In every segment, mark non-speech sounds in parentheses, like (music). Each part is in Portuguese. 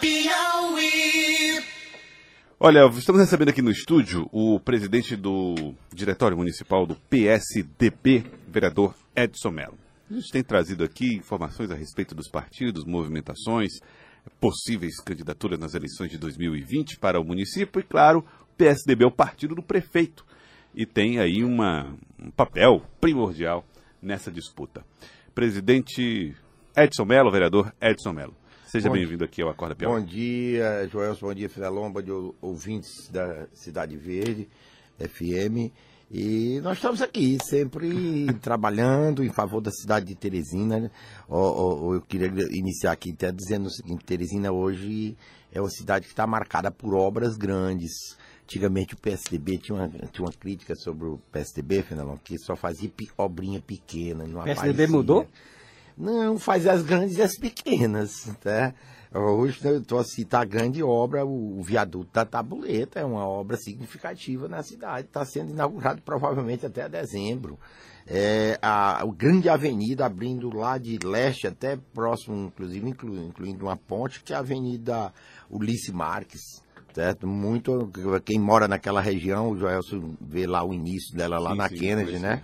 Piauí. Olha, estamos recebendo aqui no estúdio o presidente do Diretório Municipal do PSDB, vereador Edson Mello. A gente tem trazido aqui informações a respeito dos partidos, movimentações, possíveis candidaturas nas eleições de 2020 para o município e, claro, o PSDB é o partido do prefeito e tem aí uma, um papel primordial nessa disputa. Presidente Edson Mello, vereador Edson Mello. Seja bem-vindo aqui ao Acorda Piauí. Bom dia, Joelson, bom dia, Fidelon, bom dia, ouvintes da Cidade Verde, FM. E nós estamos aqui, sempre (laughs) trabalhando em favor da cidade de Teresina. Né? eu queria iniciar aqui até dizendo o seguinte, Teresina hoje é uma cidade que está marcada por obras grandes. Antigamente o PSDB tinha uma, tinha uma crítica sobre o PSDB, Fenelon, que só fazia obrinha pequena. O PSDB aparecia. mudou? Não, faz as grandes e as pequenas, tá? Hoje eu estou a citar a grande obra, o, viaduto da Tabuleta, é uma obra significativa na cidade, está sendo inaugurado provavelmente até dezembro. É, a, a grande avenida abrindo lá de leste até próximo, inclusive inclu, incluindo uma ponte, que é a Avenida Ulisses Marques. Certo? Muito, quem mora naquela região, o Joelson vê lá o início dela lá sim, na sim, Kennedy, né?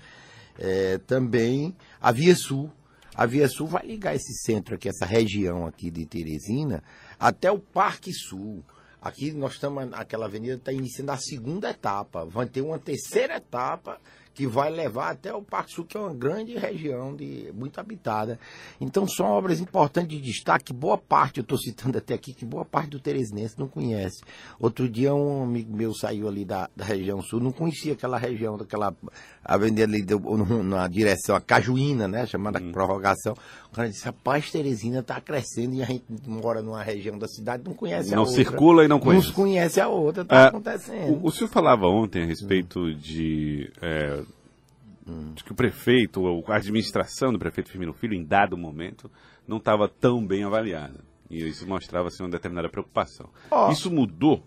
É, também a Via Sul, a Via Sul vai ligar esse centro aqui, essa região aqui de Teresina, até o Parque Sul. Aqui nós estamos, aquela avenida está iniciando a segunda etapa. Vai ter uma terceira etapa que vai levar até o Parque Sul, que é uma grande região de, muito habitada. Então são obras importantes de destaque, boa parte, eu estou citando até aqui, que boa parte do Teresinense não conhece. Outro dia um amigo meu saiu ali da, da região sul, não conhecia aquela região, daquela avenida ali do, na direção, a Cajuína, né, chamada hum. prorrogação. O cara disse, rapaz, Teresina está crescendo e a gente mora numa região da cidade, não conhece não a outra. Não circula e não conhece. Não conhece a outra, está é, acontecendo. O, o, senhor falava ontem a respeito hum. de... É, de que o prefeito, ou a administração do prefeito Firmino Filho, em dado momento, não estava tão bem avaliada. E isso mostrava assim, uma determinada preocupação. Oh, isso mudou?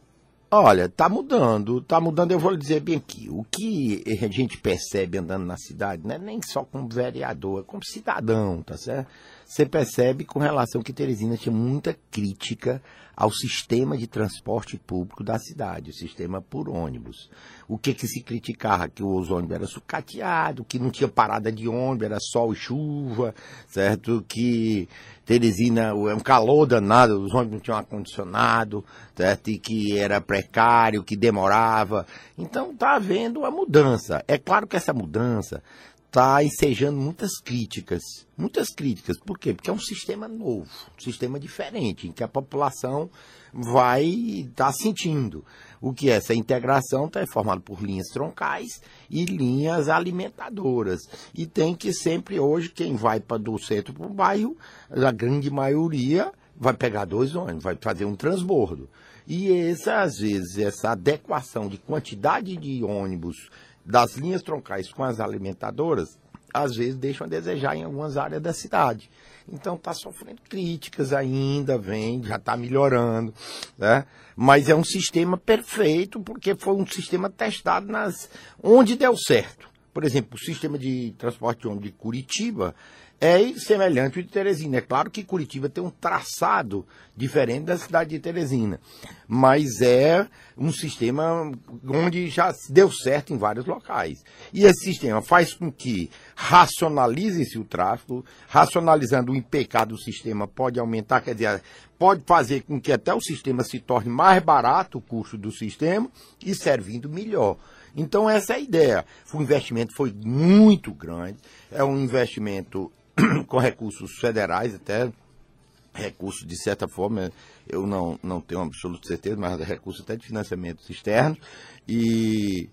Olha, está mudando, está mudando, eu vou lhe dizer bem aqui. O que a gente percebe andando na cidade, não é nem só como vereador, é como cidadão, tá certo? Você percebe com relação que Teresina tinha muita crítica ao sistema de transporte público da cidade, o sistema por ônibus. O que que se criticava? Que os ônibus eram sucateados, que não tinha parada de ônibus, era sol e chuva, certo? Que Teresina é um calor danado, os ônibus não tinham ar-condicionado, certo? E que era precário, que demorava. Então está havendo a mudança. É claro que essa mudança está ensejando muitas críticas. Muitas críticas. Por quê? Porque é um sistema novo, um sistema diferente, em que a população vai estar tá sentindo. O que é? Essa integração está formada por linhas troncais e linhas alimentadoras. E tem que sempre, hoje, quem vai pra, do centro para o bairro, a grande maioria vai pegar dois ônibus, vai fazer um transbordo. E essa, às vezes, essa adequação de quantidade de ônibus das linhas troncais com as alimentadoras, às vezes deixam a desejar em algumas áreas da cidade. Então está sofrendo críticas ainda, vem, já está melhorando, né? Mas é um sistema perfeito porque foi um sistema testado nas onde deu certo. Por exemplo, o sistema de transporte de ônibus de Curitiba é semelhante ao de Teresina. É claro que Curitiba tem um traçado diferente da cidade de Teresina, mas é um sistema onde já deu certo em vários locais. E esse sistema faz com que racionalize-se o tráfego, racionalizando o IPK do sistema pode aumentar, quer dizer, pode fazer com que até o sistema se torne mais barato o custo do sistema e servindo melhor. Então essa é a ideia. O investimento foi muito grande, é um investimento (coughs) com recursos federais até, recursos de certa forma, eu não, não tenho absoluta certeza, mas recursos até de financiamentos externos, e,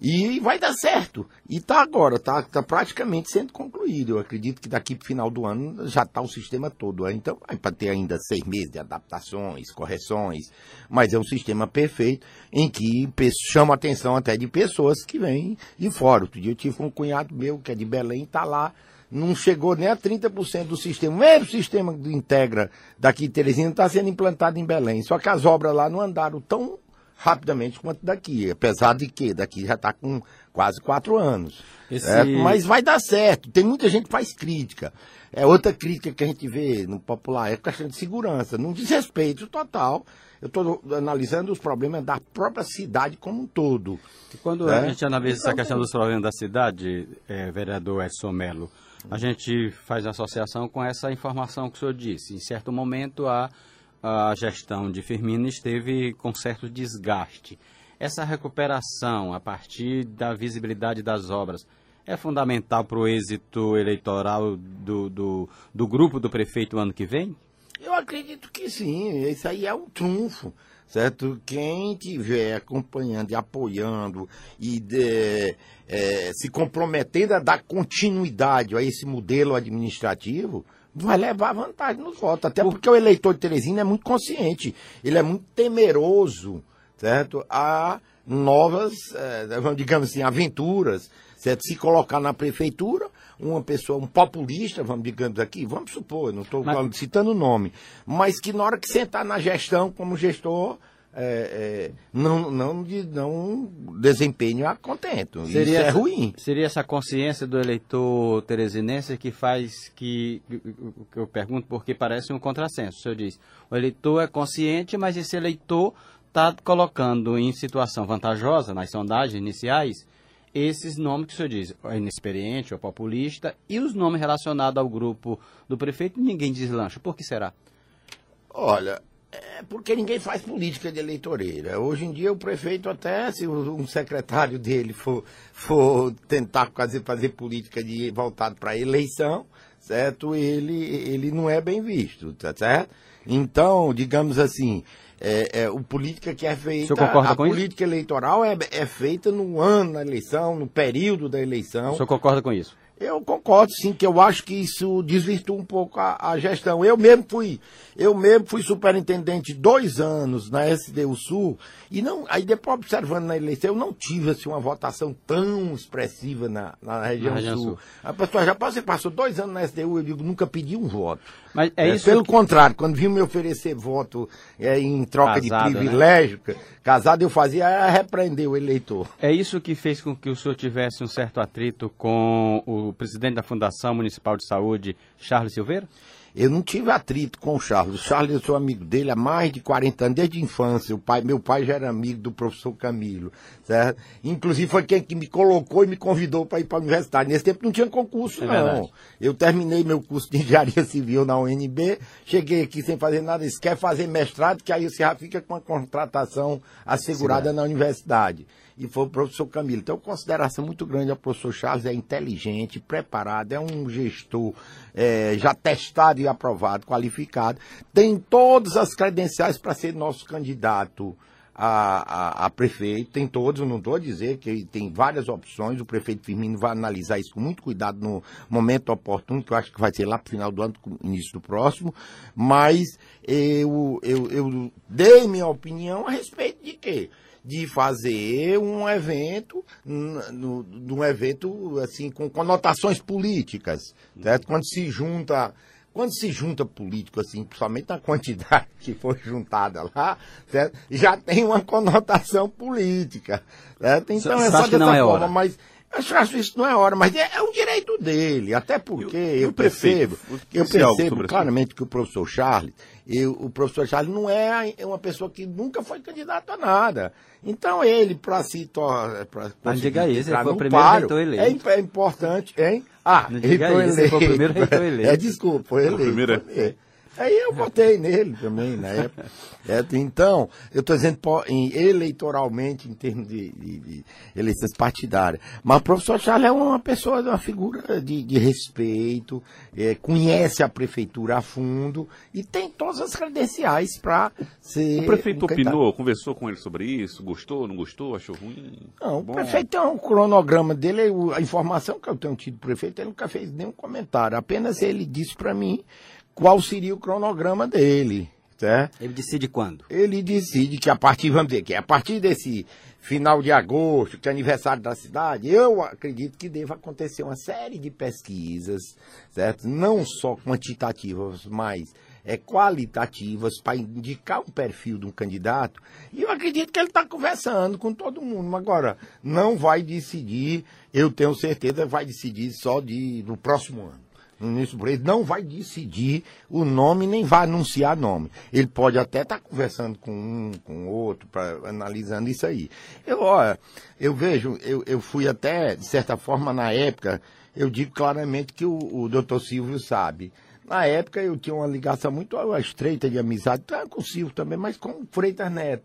e vai dar certo. E está agora, está tá praticamente sendo concluído. Eu acredito que daqui para o final do ano já está o sistema todo. Então, vai para ter ainda seis meses de adaptações, correções, mas é um sistema perfeito em que chama atenção até de pessoas que vêm de fora. Outro dia eu tive um cunhado meu que é de Belém, está lá não chegou nem a 30% do sistema. O mesmo sistema do Integra daqui de Teresina está sendo implantado em Belém. Só que as obras lá não andaram tão rapidamente quanto daqui. Apesar de que daqui já está com quase quatro anos. Esse... É, mas vai dar certo. Tem muita gente que faz crítica. É outra crítica que a gente vê no popular, é questão de segurança, num desrespeito total. Eu estou analisando os problemas da própria cidade como um todo. E quando é? a gente analisa essa questão dos problemas da cidade, é, vereador Edson Mello, a gente faz associação com essa informação que o senhor disse. Em certo momento, a, a gestão de Firmino esteve com certo desgaste. Essa recuperação, a partir da visibilidade das obras, é fundamental para o êxito eleitoral do, do, do grupo do prefeito ano que vem? Eu acredito que sim, isso aí é um trunfo, certo? Quem estiver acompanhando e apoiando e de, é, se comprometendo a dar continuidade a esse modelo administrativo, vai levar vantagem nos votos. Até porque o eleitor de Teresina é muito consciente, ele é muito temeroso, certo? A novas, é, digamos assim, aventuras certo? Se colocar na prefeitura, uma pessoa, um populista, vamos digamos aqui, vamos supor, não estou mas... citando o nome, mas que na hora que sentar na gestão como gestor, é, é, não, não, de, não desempenho a contento. Seria Isso é ruim. Seria essa consciência do eleitor teresinense que faz que, que eu pergunto porque parece um contrassenso. O senhor diz, o eleitor é consciente, mas esse eleitor está colocando em situação vantajosa nas sondagens iniciais esses nomes que o senhor diz, inexperiente ou populista, e os nomes relacionados ao grupo do prefeito, ninguém deslancha. Por que será? Olha, é porque ninguém faz política de eleitoreira. Hoje em dia o prefeito até, se um secretário dele for, for tentar fazer, fazer política de voltado para eleição, certo? Ele, ele não é bem visto, tá certo? Então, digamos assim, é, é, o política que é feita. a política isso? eleitoral é, é feita no ano da eleição, no período da eleição. O senhor concorda com isso? Eu concordo, sim, que eu acho que isso desvirtua um pouco a, a, gestão. Eu mesmo fui, eu mesmo fui superintendente dois anos na SDU Sul, e não, aí depois observando na eleição, eu não tive assim, uma votação tão expressiva na, na região, na região sul. sul. A pessoa já você passou dois anos na SDU, eu digo, nunca pedi um voto. Mas é, é isso pelo que... contrário, quando viu me oferecer voto é, em troca casado, de né? privilégio, né? casado eu fazia era repreender o eleitor. É isso que fez com que o senhor tivesse um certo atrito com o presidente da Fundação Municipal de Saúde, Charles Silveira? Eu não tive atrito com o Charles. O Charles, eu sou amigo dele há mais de 40 anos, desde a infância. O pai, meu pai já era amigo do professor Camilo, certo? Inclusive foi quem que me colocou e me convidou para ir para a universidade. Nesse tempo não tinha concurso, é não. Verdade. Eu terminei meu curso de (laughs) engenharia civil na UNB, cheguei aqui sem fazer nada. Isso quer fazer mestrado, que aí você já fica com a contratação assegurada Sim, na universidade e foi o professor Camilo. Então, consideração muito grande ao professor Charles, é inteligente, preparado, é um gestor é, já testado e aprovado, qualificado, tem todas as credenciais para ser nosso candidato. A, a, a, prefeito, tem todos, não estou a dizer que tem várias opções, o prefeito Firmino vai analisar isso com muito cuidado no momento oportuno, que eu acho que vai ser lá para o final do ano, início do próximo, mas eu, eu, eu dei minha opinião a respeito de quê? De fazer um evento, um evento assim com conotações políticas, certo? Quando se junta quando se junta político, assim, principalmente na quantidade que foi juntada lá, certo? já tem uma conotação política. Certo? Então é só dessa é forma, hora. mas eu acho que isso não é hora, mas é, é um direito dele, até porque eu, eu percebo, eu percebo claramente que o professor Charles, eu, o professor Charles não é uma pessoa que nunca foi candidato a nada. Então ele, para se tornar. Mas diga isso, ele foi o primeiro paro, reitor eleito. É, é importante, hein? Ah, não reitor isso, eleito. Ele foi o primeiro reitor (laughs) eleito. É, desculpa, foi eleito. O primeiro... Aí eu votei nele também na (laughs) época. É, então, eu estou dizendo em, eleitoralmente, em termos de, de, de, eleições partidárias. Mas o professor Charles é uma pessoa, uma figura de, de respeito, é, conhece a prefeitura a fundo e tem todas as credenciais para ser. O prefeito um opinou, conversou com ele sobre isso, gostou, não gostou, achou ruim? Não, Bom. o prefeito tem um cronograma dele, a informação que eu tenho tido do prefeito, ele nunca fez nenhum comentário, apenas ele disse para mim qual seria o cronograma dele. Certo? Ele decide quando? Ele decide que a partir, vamos dizer, que a partir desse final de agosto, que é aniversário da cidade, eu acredito que deva acontecer uma série de pesquisas, certo? Não só quantitativas, mas é, qualitativas para indicar um perfil de um candidato. E eu acredito que ele está conversando com todo mundo. Agora, não vai decidir, eu tenho certeza, vai decidir só de, no próximo ano no ministro Breito não vai decidir o nome nem vai anunciar nome. Ele pode até estar tá conversando com um, com outro, pra, analisando isso aí. Eu, eu vejo, eu, eu fui até, de certa forma, na época, eu digo claramente que o, o doutor Silvio sabe. Na época eu tinha uma ligação muito estreita de amizade, com o Silvio também, mas com o Freitas Neto.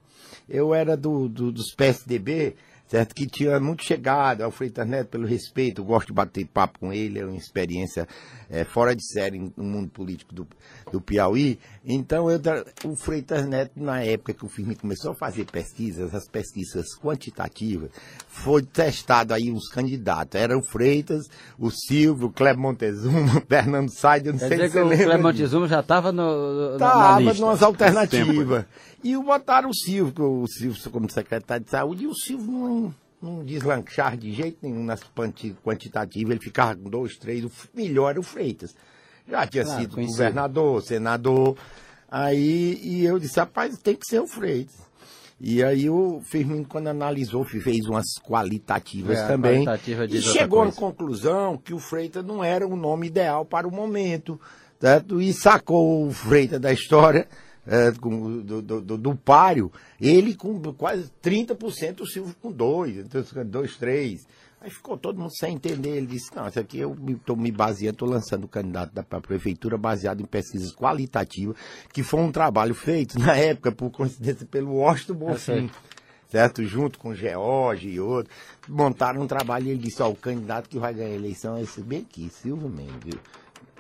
Eu era do, do dos PSDB, certo? Que tinha muito chegado ao Freitas Neto pelo respeito, gosto de bater papo com ele, é uma experiência é, fora de série no mundo político do, do Piauí. Então, eu, o Freitas Neto, na época que o Firmino começou a fazer pesquisas, as pesquisas quantitativas, foi testado aí uns candidatos. Era o Freitas, o Silvio, o Cleber Montezuma, (laughs) o Fernando Said, eu não Quer sei dizer se que você o Cleber. Montezuma já estava no, no, na lista. numas alternativas. E o botaram o Silvio, o Silvio como secretário de saúde, e o Silvio não, não deslanchar de jeito nenhum nas quanti- quantitativas, ele ficava com dois, três, o melhor era o Freitas. Já tinha Claro, sido conhecido. governador, senador. Aí, e eu disse, rapaz, tem que ser o Freitas. E aí o Firmino, quando analisou, fez umas qualitativas É, também. qualitativa E chegou à conclusão que o Freitas não era o nome ideal para o momento. Certo? E sacou o Freitas da história, é, com- do, do, do, do páreo, ele com quase 30%, o Silvio com 2, então 2, 3. Aí ficou todo mundo sem entender. Ele disse, não, isso aqui eu estou me baseando, estou lançando o candidato para a prefeitura baseado em pesquisas qualitativas, que foi um trabalho feito na época, por coincidência, pelo Washington Bonfim certo? Junto com George e outros, montaram um trabalho e ele disse, ó, o candidato que vai ganhar a eleição é esse bem aqui, Silvio Mendes, viu?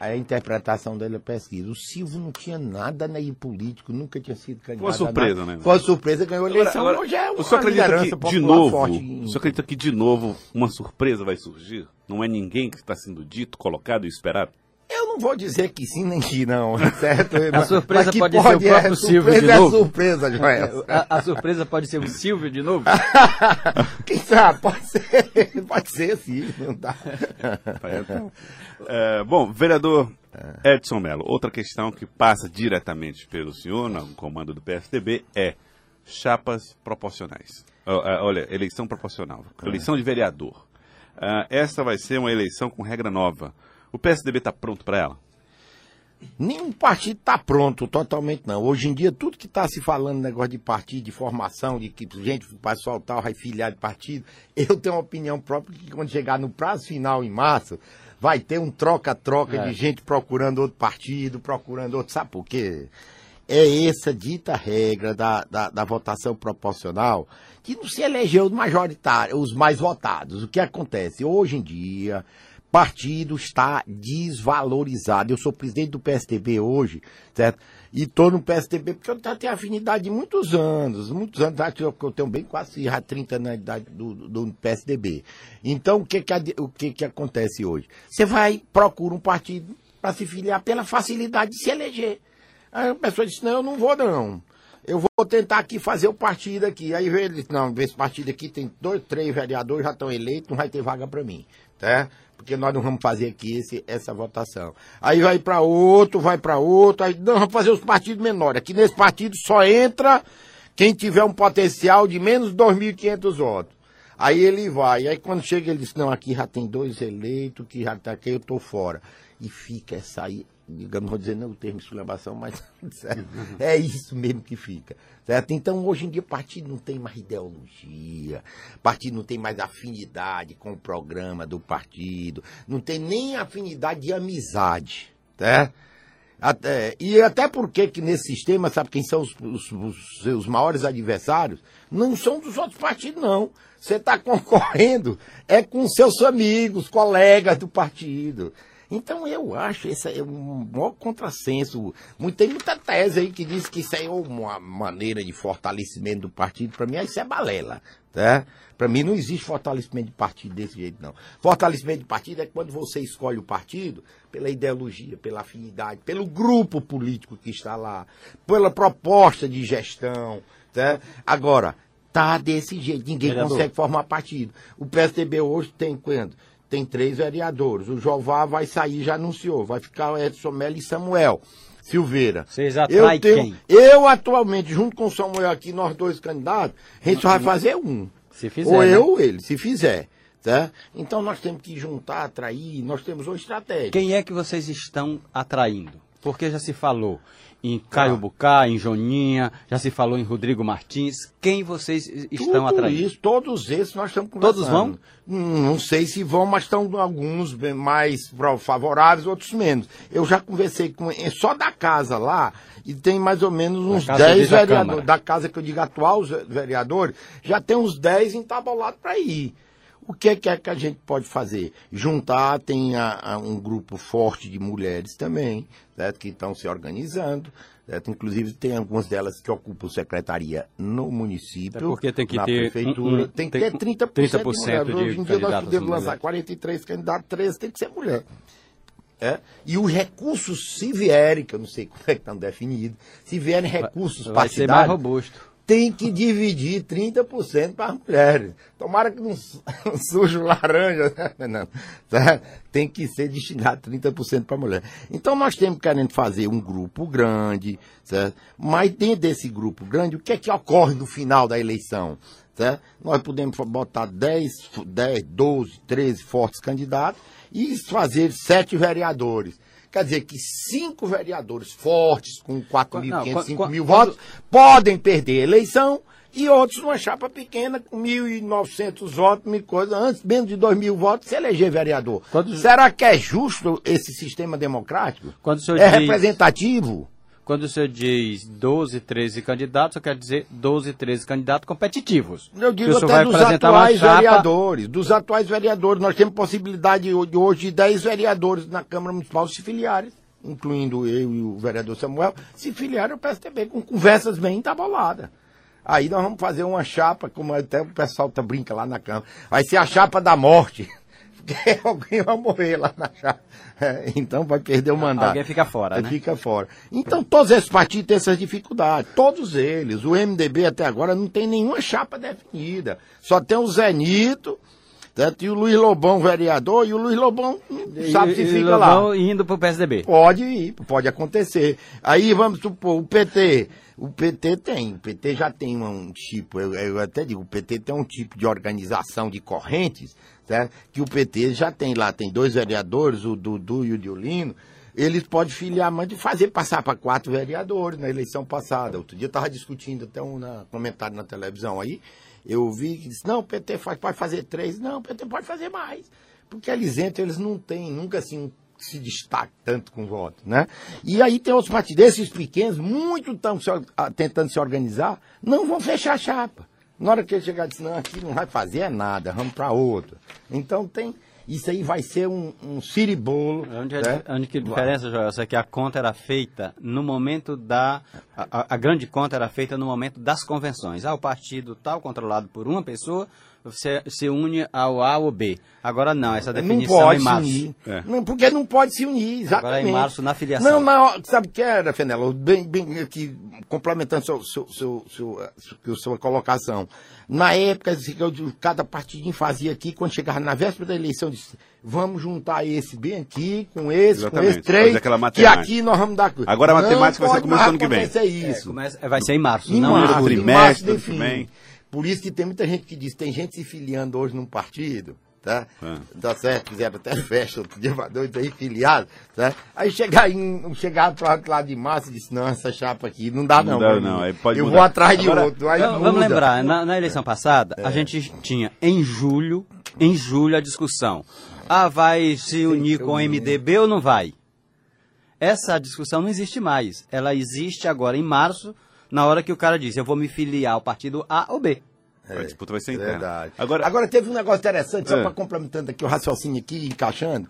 A interpretação dele é pesquisa. O Silvio não tinha nada nem político, nunca tinha sido candidato. Foi uma surpresa, nada. né? Foi uma surpresa, ganhou a eleição. Agora, hoje é o uma senhor acredita que, de novo, em- senhor acredita que, de novo, uma surpresa vai surgir? Não é ninguém que está sendo dito, colocado e esperado? Eu não vou dizer que sim nem que não, (laughs) certo? A surpresa Mas que pode ser o próprio é, Silvio surpresa de é novo. surpresa, Joel. A, a surpresa pode ser o Silvio de novo? (laughs) Quem sabe? Pode ser, pode ser sim, não dá. É, bom, vereador Edson Mello, outra questão que passa diretamente pelo senhor, no comando do PSDB, é chapas proporcionais. É, Olha, eleição proporcional, eleição de vereador. Essa vai ser uma eleição com regra nova. O PSDB está pronto para ela? Nenhum partido está pronto totalmente, não. Hoje em dia, tudo que está se falando, negócio de partido, de formação, de que gente, o pessoal tal vai filiar de partido, eu tenho uma opinião própria que quando chegar no prazo final em março, vai ter um troca-troca É. de gente procurando outro partido, procurando outro. Sabe por quê? É essa dita regra da, da, da votação proporcional que não se elegeu os majoritários, os mais votados. O que acontece? Hoje em dia, partido está desvalorizado. Eu sou presidente do PSDB hoje, certo? E estou no PSDB porque eu tenho afinidade de muitos anos, muitos anos, acho que eu tenho bem quase já 30 anos de idade do, do, PSDB. Então, o que que, o que que acontece hoje? Você vai, procura um partido para se filiar pela facilidade de se eleger. Aí a pessoa disse, não, eu não vou não. Eu vou tentar aqui fazer o partido aqui. Aí ele disse, não, esse partido aqui tem dois, três vereadores, já estão eleitos, não vai ter vaga para mim, tá? Porque nós não vamos fazer aqui esse, essa votação. Aí vai para outro, vai para outro, aí não, vamos fazer os partidos menores. Aqui nesse partido só entra quem tiver um potencial de menos de 2.500 votos. Aí ele vai, aí quando chega ele diz, não, aqui já tem dois eleitos, que já tá aqui, eu tô fora. E fica essa aí, não vou dizer não o termo exclamação, mas certo? (laughs) é isso mesmo que fica. Certo? Então, hoje em dia, o partido não tem mais ideologia, o partido não tem mais afinidade com o programa do partido, não tem nem afinidade de amizade? Até, e até porque que nesse sistema, sabe quem são os, os- os seus maiores adversários? Não são dos outros partidos, não. Você está (laughs) concorrendo é com seus amigos, colegas do partido. Então eu acho esse é um maior contrassenso. Tem muita tese aí que diz que isso aí é uma maneira de fortalecimento do partido. Para mim, isso é balela. Tá? Para mim, não existe fortalecimento de partido desse jeito, não. Fortalecimento de partido é quando você escolhe o partido pela ideologia, pela afinidade, pelo grupo político que está lá, pela proposta de gestão. Tá? Agora, tá desse jeito, ninguém Vereador. consegue formar partido. O PSDB hoje tem quando? Tem três vereadores. O Jová vai sair, já anunciou. Vai ficar o Edson Mello e Samuel. Silveira. Vocês atraem eu tenho, quem? Eu, atualmente, junto com o Samuel aqui, nós dois candidatos, a gente só vai fazer um. Se fizer, Ou né? eu ou ele, se fizer. Tá? Então nós temos que juntar, atrair, nós temos uma estratégia. Quem é que vocês estão atraindo? Porque já se falou em Caio Ah. Bucá, em Joninha, já se falou em Rodrigo Martins. Quem vocês estão Tudo atraindo? isso, todos esses nós estamos conversando. Todos vão? Hum, Não sei se vão, mas estão alguns mais favoráveis, outros menos. Eu já conversei com é só da casa lá e tem mais ou menos uns casa 10 desde a vereadores. Da casa que eu digo atual, os vereadores, já tem uns 10 entabulados para ir. O que é que, é que a gente pode fazer? Juntar, tem a- a um grupo forte de mulheres também, certo? que estão se organizando. Certo? Inclusive, tem algumas delas que ocupam secretaria no município. É porque tem que na ter prefeitura. um- um- tem que ter 30%, 30% de de. Hoje em dia nós podemos lançar mulheres. 43 candidatos, 13 tem que ser mulher. É? E os recursos, se vierem, que eu não sei como é que estão definidos, se vierem recursos Vai ser mais robusto. Tem que dividir 30% para as mulheres. Tomara que não su- (laughs) surja laranja, né, Fernando? (laughs) Tem que ser destinado 30% para a mulher. Então nós temos querendo fazer um grupo grande, certo? mas dentro desse grupo grande, o que é que ocorre no final da eleição? Certo? Nós podemos botar 10, 10, 12, 13 fortes candidatos e fazer sete vereadores. Quer dizer que cinco vereadores fortes, com 4.500, Não, 5 quando- mil votos, podem perder a eleição e outros numa chapa pequena com 1.900 votos, mil coisa, antes menos de 2 mil votos, se eleger vereador. Quando- Será que é justo esse sistema democrático? É diz- representativo? Quando o senhor diz 12, 13 candidatos, eu quero dizer 12, 13 candidatos competitivos. Eu digo até vai dos atuais chapa- vereadores. Dos atuais vereadores. Nós temos possibilidade de hoje de 10 vereadores na Câmara Municipal se filiarem, incluindo eu e o vereador Samuel, se filiarem ao PSDB com conversas bem entabuladas. Aí nós vamos fazer uma chapa, como até o pessoal tá brinca lá na Câmara. Vai ser a chapa da morte. Porque (laughs) alguém vai morrer lá na chapa. É, então vai perder o mandato. Alguém fica fora, É, né? Fica fora. Então todos esses partidos têm essas dificuldades. Todos eles. O MDB até agora não tem nenhuma chapa definida. Só tem o Zé Nito, certo? e o Luiz Lobão, vereador, e o Luiz Lobão sabe se E- fica lá. Lobão indo pro PSDB. Pode ir, pode acontecer. Aí vamos supor, o PT. O PT tem, o PT já tem um tipo, eu, eu até digo, o PT tem um tipo de organização de correntes, que o PT já tem lá, tem dois vereadores, o Dudu e o Diolino, eles podem filiar, mas de fazer passar para quatro vereadores na eleição passada. Outro dia eu estava discutindo até um na- comentário na televisão aí, eu vi que disse, não, o PT faz, pode fazer três, não, o PT pode fazer mais. Porque eles entram, eles não têm nunca assim se destaca tanto com voto, né? E aí tem outros partidos, esses pequenos, muito estão ah, tentando se organizar, não vão fechar a chapa. Na hora que ele chegar e dizer, não, aqui não vai fazer é nada, vamos para outro. Então tem, isso aí vai ser um, um ciribolo. Onde, é, né? onde que a diferença, Joel, é que a conta era feita no momento da. A, a- a grande conta era feita no momento das convenções. Ah, o partido tal, controlado por uma pessoa, você se une ao A ou B. Agora não, essa Não definição pode em se março. unir. É. Não, porque não pode se unir, exatamente. Agora é em março, na filiação. Não, hora- sabe o que era, Fenelo? Bem, bem aqui, complementando seu, seu, seu, seu, seu- sua colocação. Na época, que eu- cada partidinho fazia aqui, quando chegava na véspera da eleição, disse, vamos juntar esse bem aqui, com esse, com Exatamente, esse, três, que aqui nós vamos dar... Agora a Não matemática vai ser pode começo do ano que vem. isso. Começa- vai ser em março, Em não março, em julho. em março trimestre, Por isso que tem muita gente que diz, tem gente se filiando hoje num partido, tá? Ah. Tá certo? Fizeram até (laughs) festa outro dia, pra dois aí filiados, tá? Aí chegar em, chegar pro outro lado de março e disse, não, essa chapa aqui não dá Não não. dá, não, aí pode Eu mudar. vou atrás de Agora- outro. Aí vamos muda. lembrar, na, na eleição passada, É. a gente tinha em julho, em julho a discussão. Ah, vai se unir com o MDB ou não vai? Essa discussão não existe mais. Ela existe agora em março, na hora que o cara diz, eu vou me filiar ao partido A ou B. A disputa vai ser É interna. verdade. Agora, Agora teve um negócio interessante, só É. para complementando aqui o raciocínio aqui, encaixando.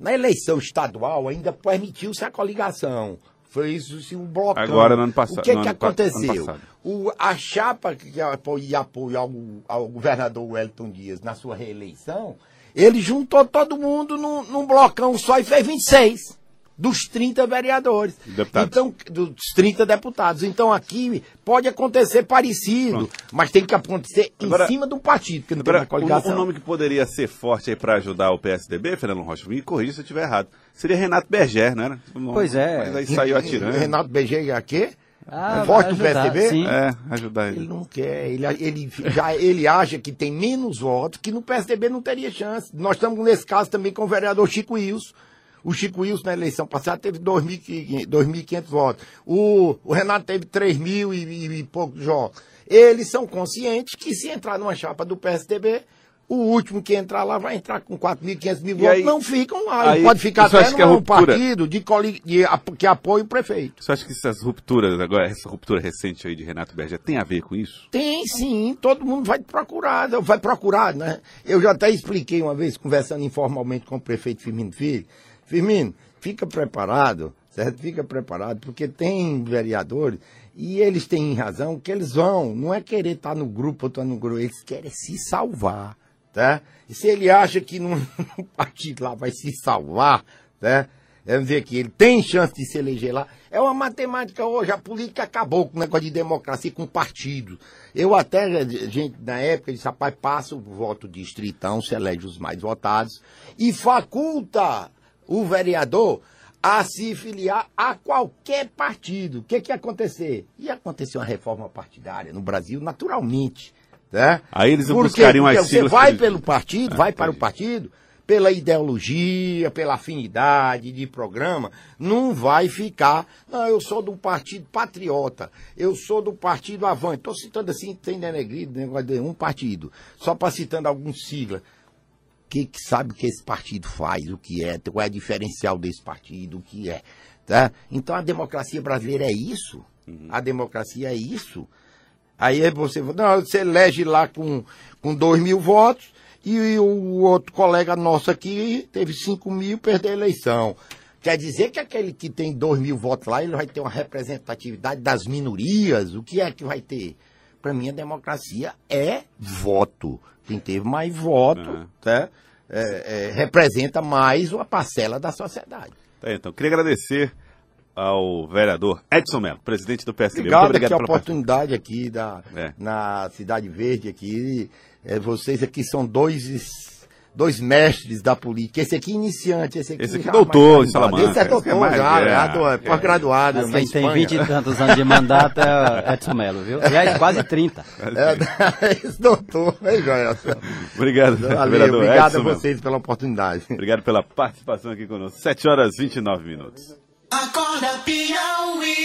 Na eleição estadual ainda permitiu-se a coligação. Foi isso um blocão. Agora, no ano passado- O que, no que ano pa- ano aconteceu? O, a chapa que apoia apoio ao, ao governador Wellington Dias na sua reeleição, ele juntou todo mundo num, num blocão só e fez 26. Dos 30 vereadores. Deputados. Então, dos 30 deputados. Então aqui pode acontecer parecido, mas tem que acontecer Agora- em cima do partido, porque não Agora, tem uma coligação. um, um nome que poderia ser forte aí para ajudar o PSDB, Fernando Rocha, me corrija se eu estiver errado, seria Renato Berger, não era? Pois é. Mas aí saiu atirando. Renato BG é quê? Ah, é voto do ajudar, PSDB? sim. É, ajudar Ele ele. não quer, ele, ele, já, ele acha que tem menos votos, que no PSDB não teria chance. Nós estamos nesse caso também com o vereador Chico Wilson. O Chico Wilson na eleição passada teve 2.500 2.500 votos. O, o Renato teve 3 mil e, e, e poucos votos. Eles são conscientes que se entrar numa chapa do PSDB, o último que entrar lá vai entrar com 4.500 mil votos. aí- não ficam lá. aí, pode ficar até acha que num ruptura- partido de, de, que apoia o prefeito. Você acha que essas rupturas agora, essa ruptura recente aí de Renato Berger tem a ver com isso? Tem sim, todo mundo vai procurar, vai procurar, né? Eu já até expliquei uma vez, conversando informalmente com o prefeito Firmino Filho. Firmino, fica preparado, certo? Fica preparado, porque tem vereadores e eles têm razão que eles vão, não é querer estar no grupo ou estar no grupo, eles querem se salvar, tá? E se ele acha que no (laughs) partido lá vai se salvar, né? Vamos ver que ele tem chance de se eleger lá. É uma matemática hoje. A política acabou com o negócio de democracia com partido. Eu até, gente, na época, disse, rapaz, passa o voto distritão, se elege os mais votados, e faculta o vereador a se filiar a qualquer partido. O que que ia acontecer? Ia acontecer uma reforma partidária no Brasil, naturalmente. Né? Aí eles Por quê? buscariam as Porque você siglas vai que pelo partido, Ah, vai para o entendi. partido, pela ideologia, pela afinidade de programa, não vai ficar. Não, eu sou do partido patriota, eu sou do partido Avante. Estou citando assim, sem denegrido, negócio de um partido, só para citando alguns siglas. Que, que sabe o que esse partido faz, o que é, qual é o diferencial desse partido, o que é. Tá? Então a democracia brasileira é isso. A democracia é isso. Aí você, não, você elege lá com, com 2 mil votos e, o outro colega nosso aqui teve 5 mil e perdeu a eleição. Quer dizer que aquele que tem 2 mil votos lá, ele vai ter uma representatividade das minorias? O que é que vai ter? Para mim, a democracia é voto. Quem teve mais voto Uhum. tá? É, é, representa mais uma parcela da sociedade. Tá então, queria agradecer ao vereador Edson Mello, presidente do PSDB. Obrigado, Muito obrigado aqui a pela oportunidade aqui da, É. na Cidade Verde aqui. É, vocês aqui são dois, dois mestres da política. Esse aqui iniciante, esse aqui Esse aqui já doutor mais em Salamanca, Esse é doutor é mais- já, é, já, é, é. pós-graduado Mas na quem tem. 20 e tantos anos de mandato é Edson Melo, viu? Aliás, quase 30. É, (laughs) esse doutor, né, Joel? Obrigado, Valeu, vereador obrigado Edson a vocês pela oportunidade. Obrigado pela participação aqui conosco. 7 horas e 29 minutos. Acorda Piauí.